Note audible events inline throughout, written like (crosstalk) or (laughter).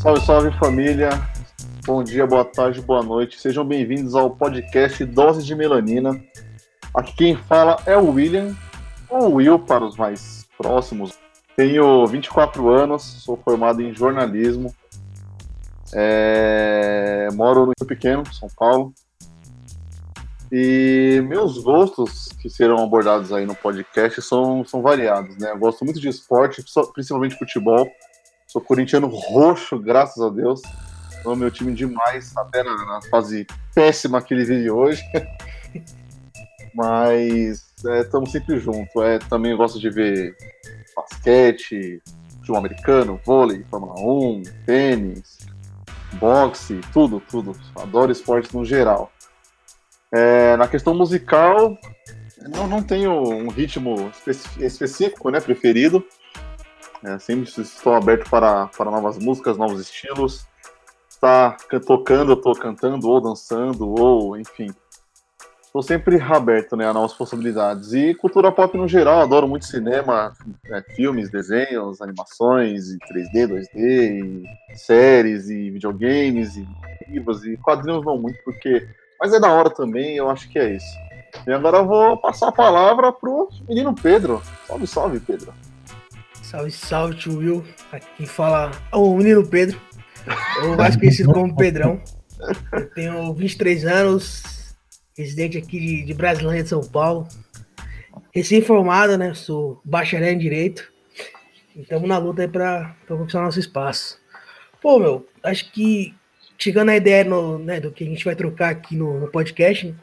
Salve, salve família. Bom dia, boa tarde, boa noite. Sejam bem-vindos ao podcast Dose de Melanina. Aqui quem fala é o William, ou Will para os mais próximos. Tenho 24 anos, sou formado em jornalismo. É... Moro no Rio Pequeno, São Paulo. E meus gostos que serão abordados aí no podcast são, são variados, né? Eu gosto muito de esporte, principalmente futebol. Sou corintiano roxo, graças a Deus. Amo meu time demais, até na, na fase péssima que ele vive hoje. (laughs) Mas estamos é, sempre juntos. É, também gosto de ver basquete, futebol americano, vôlei, Fórmula 1, tênis, boxe, tudo, tudo. Adoro esportes no geral. É, na questão musical, não, não tenho um ritmo específico, né, preferido. É, sempre estou aberto para, para novas músicas, novos estilos. Está tocando, eu estou cantando, ou dançando, ou enfim. Estou sempre aberto né, a novas possibilidades. E cultura pop no geral, adoro muito cinema, né, filmes, desenhos, animações, 3D, 2D, e séries, e videogames, e livros, e quadrinhos não muito, porque. Mas é da hora também, eu acho que é isso. E agora eu vou passar a palavra pro menino Pedro. Salve, salve, Pedro. Salve, salve, tio Will. Aqui fala o menino Pedro, ou mais conhecido como Pedrão. Eu tenho 23 anos, residente aqui de, de Brasilândia, de São Paulo. Recém-formado, né? Sou bacharel em Direito. E estamos na luta aí para conquistar nosso espaço. Pô, meu, acho que chegando a ideia no, né, do que a gente vai trocar aqui no, no podcast, né,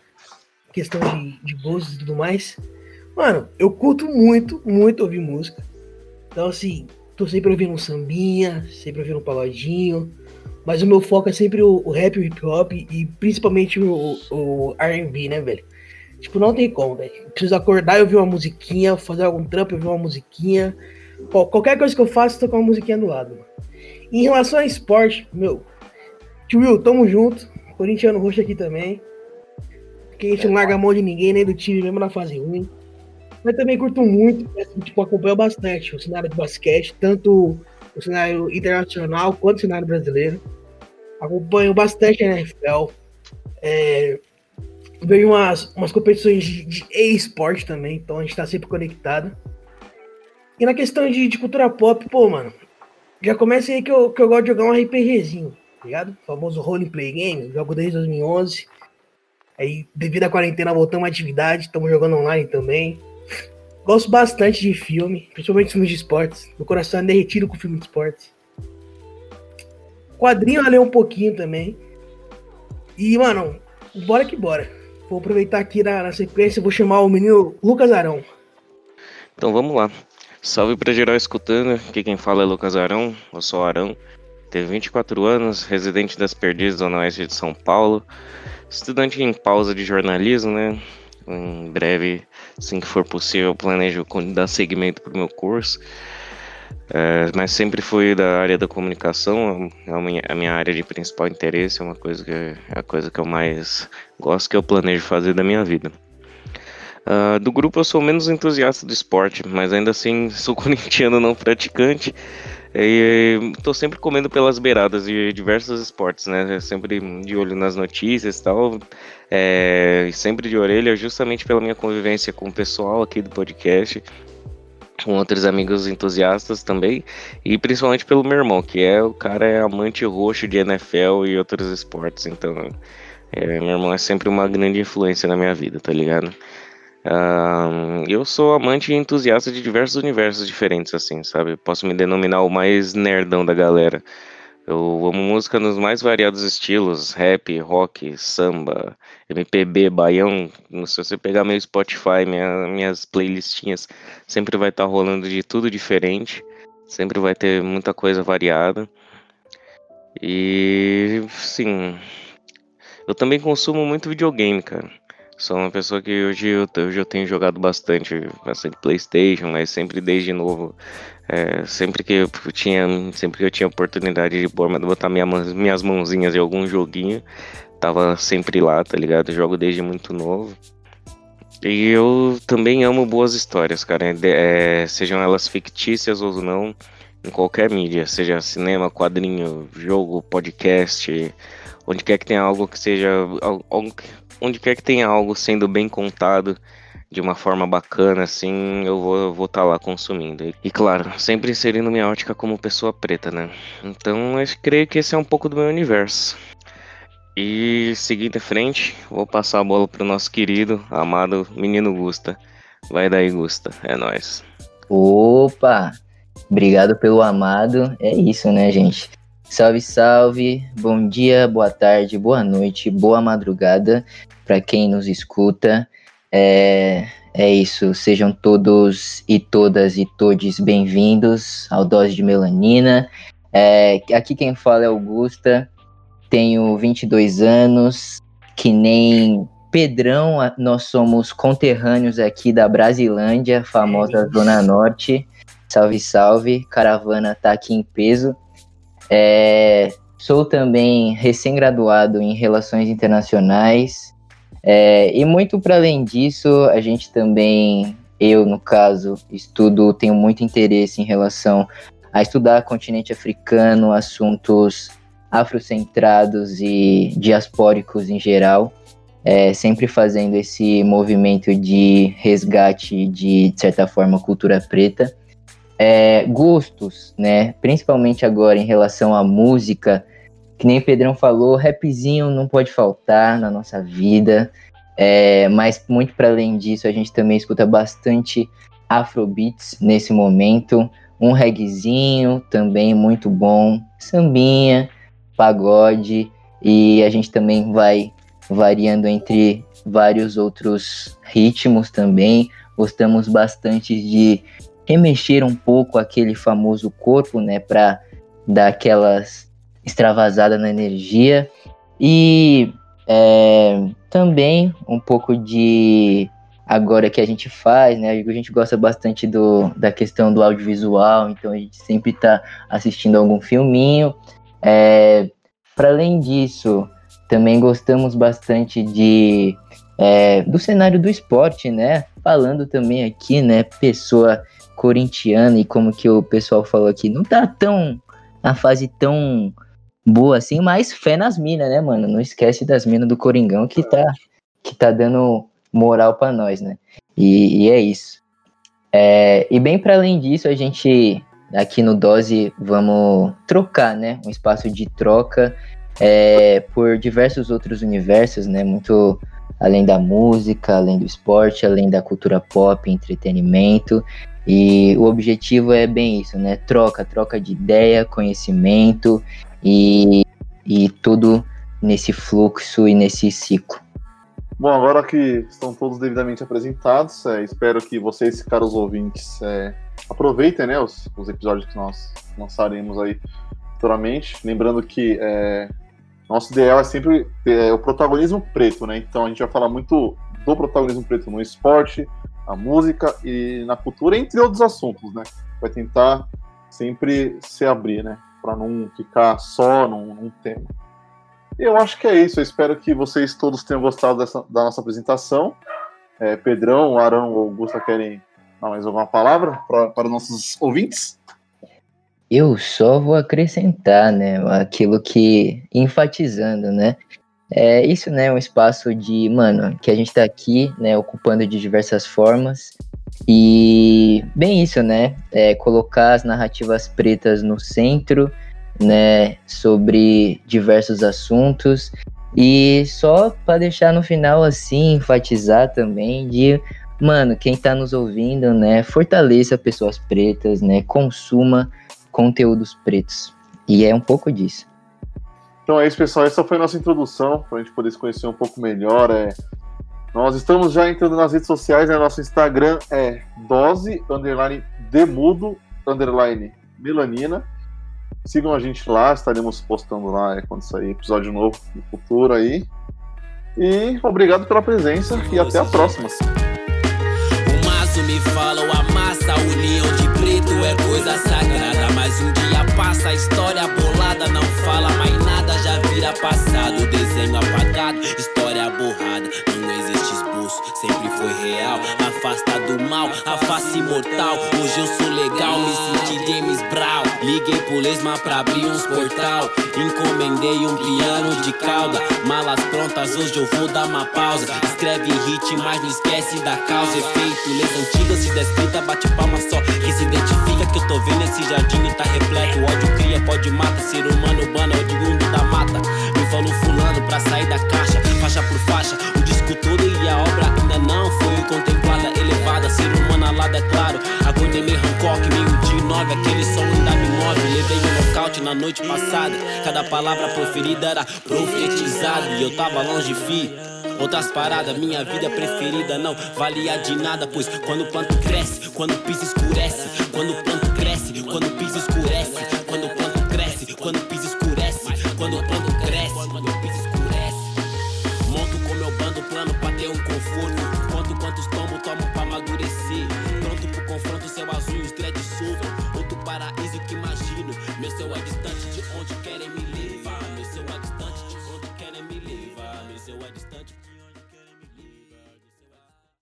questão de, de e tudo mais. Mano, eu curto muito, muito ouvir música. Então, assim, tô sempre ouvindo um sambinha, sempre ouvindo um pagodinho. Mas o meu foco é sempre o, o rap, o hip hop e principalmente o, o RB, né, velho? Tipo, não tem como, velho. Preciso acordar e ouvir uma musiquinha, fazer algum trampo e ouvir uma musiquinha. Qualquer coisa que eu faço, com uma musiquinha do lado. Mano. Em relação a esporte, meu, tio Will, tamo junto. Corintiano roxo aqui também. Que a gente não larga a mão de ninguém, nem do time, mesmo na fase ruim. Mas também curto muito, tipo, acompanho bastante o cenário de basquete, tanto o cenário internacional quanto o cenário brasileiro. Acompanho bastante a NFL. É, vejo umas, umas competições de, de e-sport também, então a gente tá sempre conectado. E na questão de, de, cultura pop, pô, mano, já começa aí que eu, que eu gosto de jogar um RPGzinho, ligado? O famoso roleplay game, jogo desde 2011. Aí, devido à quarentena, voltamos à atividade, estamos jogando online também. Gosto bastante de filme, principalmente filmes de esportes. Meu coração é derretido com filme de esportes. Quadrinho eu leio um pouquinho também. E, mano, bora que bora. Vou aproveitar aqui na, na sequência, vou chamar o menino Lucas Arão. Então vamos lá. Salve pra geral escutando. Aqui quem fala é Lucas Arão, eu sou Arão. Tenho 24 anos, residente das Perdizes, Zona Oeste de São Paulo. Estudante em pausa de jornalismo, né? Em breve, assim que for possível, planejo dar segmento para o meu curso. É, mas sempre fui da área da comunicação, é a minha, a minha, área de principal interesse, é uma coisa que é a coisa que eu mais gosto, que eu planejo fazer da minha vida. Uh, do grupo eu sou menos entusiasta do esporte, mas ainda assim (laughs) sou corintiano não praticante. E tô sempre comendo pelas beiradas de diversos esportes, né? Sempre de olho nas notícias e tal. É, sempre de orelha, justamente pela minha convivência com o pessoal aqui do podcast, com outros amigos entusiastas também, e principalmente pelo meu irmão, que é o cara é amante roxo de NFL e outros esportes. Então, é, meu irmão é sempre uma grande influência na minha vida, tá ligado? Eu sou amante e entusiasta de diversos universos diferentes, assim, sabe? Posso me denominar o mais nerdão da galera. Eu amo música nos mais variados estilos: rap, rock, samba, MPB, baião. Se você pegar meu Spotify, minha, minhas playlistinhas, sempre vai estar tá rolando de tudo diferente. Sempre vai ter muita coisa variada. E, sim, eu também consumo muito videogame, cara. Sou uma pessoa que hoje eu, hoje eu tenho jogado bastante, bastante Playstation, mas sempre desde novo, é, sempre que eu tinha, sempre que eu tinha oportunidade de pôr, botar minha, minhas mãozinhas em algum joguinho, tava sempre lá, tá ligado? jogo desde muito novo. E eu também amo boas histórias, cara. É, sejam elas fictícias ou não, em qualquer mídia, seja cinema, quadrinho, jogo, podcast, onde quer que tenha algo que seja. Onde quer que tenha algo sendo bem contado de uma forma bacana, assim, eu vou estar tá lá consumindo. E claro, (laughs) sempre inserindo minha ótica como pessoa preta, né? Então eu creio que esse é um pouco do meu universo. E seguindo em frente, vou passar a bola pro nosso querido, amado menino Gusta. Vai daí, Gusta. É nós. Opa! Obrigado pelo amado. É isso, né, gente? Salve, salve. Bom dia, boa tarde, boa noite, boa madrugada para quem nos escuta. É, é isso. Sejam todos e todas e todes bem-vindos ao Dose de Melanina. É, aqui quem fala é Augusta tenho 22 anos, que nem Pedrão, nós somos conterrâneos aqui da Brasilândia, famosa Zona Norte. Salve, salve, caravana tá aqui em peso. É, sou também recém-graduado em Relações Internacionais. É, e muito para além disso, a gente também, eu no caso, estudo, tenho muito interesse em relação a estudar continente africano, assuntos afrocentrados e diaspóricos em geral, é, sempre fazendo esse movimento de resgate de, de certa forma, cultura preta. É, gostos, né? Principalmente agora em relação à música, que nem o Pedrão falou, rapzinho não pode faltar na nossa vida. É, mas muito para além disso, a gente também escuta bastante afrobeats nesse momento, um reggaezinho também muito bom, sambinha, pagode e a gente também vai variando entre vários outros ritmos também. Gostamos bastante de remexer um pouco aquele famoso corpo, né, para dar aquelas extravasada na energia e é, também um pouco de agora que a gente faz, né? A gente gosta bastante do, da questão do audiovisual, então a gente sempre está assistindo algum filminho é, Para além disso, também gostamos bastante de é, do cenário do esporte, né? Falando também aqui, né? Pessoa corintiana e como que o pessoal falou aqui, não tá tão na fase tão boa assim, mas fé nas minas, né, mano? Não esquece das minas do Coringão que tá, que tá dando moral para nós, né? E, e é isso. É, e bem para além disso, a gente aqui no Dose vamos trocar, né? Um espaço de troca é, por diversos outros universos, né? Muito além da música, além do esporte, além da cultura pop, entretenimento. E o objetivo é bem isso, né? Troca, troca de ideia, conhecimento e, e tudo nesse fluxo e nesse ciclo. Bom, agora que estão todos devidamente apresentados, é, espero que vocês, caros ouvintes, é, aproveitem né, os, os, episódios que nós lançaremos aí futuramente. Lembrando que é, nosso ideal é sempre é, o protagonismo preto, né? Então a gente vai falar muito do protagonismo preto no esporte, na música e na cultura, entre outros assuntos, né? Vai tentar sempre se abrir, né? Para não ficar só num, num tema. Eu acho que é isso. Eu espero que vocês todos tenham gostado dessa, da nossa apresentação. É, Pedrão, Arão ou Augusta querem dar mais alguma palavra pra, para os nossos ouvintes? Eu só vou acrescentar, né, aquilo que enfatizando, né? É isso, né, um espaço de, mano, que a gente tá aqui, né, ocupando de diversas formas. E bem isso, né? É, colocar as narrativas pretas no centro, né, sobre diversos assuntos. E só para deixar no final assim, enfatizar também de mano, quem tá nos ouvindo, né, fortaleça pessoas pretas, né, consuma conteúdos pretos. E é um pouco disso. Então é isso, pessoal. Essa foi a nossa introdução, para a gente poder se conhecer um pouco melhor. É... Nós estamos já entrando nas redes sociais, né? Nosso Instagram é dose, underline, demudo, underline, melanina. Sigam a gente lá, estaremos postando lá é, quando sair episódio novo no futuro aí. E obrigado pela presença e até a próxima me a massa, união de preto é coisa sagrada. Mas um dia passa, a história bolada Afasta do mal, a face imortal. Hoje eu sou legal, me senti James Brown. Liguei pro Lesma pra abrir uns portal. Encomendei um piano de cauda. Malas prontas, hoje eu vou dar uma pausa. Escreve hit, mas não esquece da causa. Efeito, leis antigas, se descrita, bate palma só. Que se identifica que eu tô vendo esse jardim tá repleto. Ódio cria, pode mata. Ser humano urbano é oriundo da mata. Me falou fulano pra sair da caixa, faixa por faixa. O disco todo e a obra ainda não foi contemplada, elevada. Ser humano alada, é claro. Acordei meio Hancock, meio de nove. Aquele som ainda me move. Levei um nocaute na noite passada. Cada palavra proferida era profetizada. E eu tava longe, fi. Outras paradas, minha vida preferida não valia de nada, pois quando o planto cresce, quando o piso escurece, quando o planto cresce, quando o piso escurece, quando o planto cresce, quando o piso escurece, quando o planto cresce, quando o piso azul e os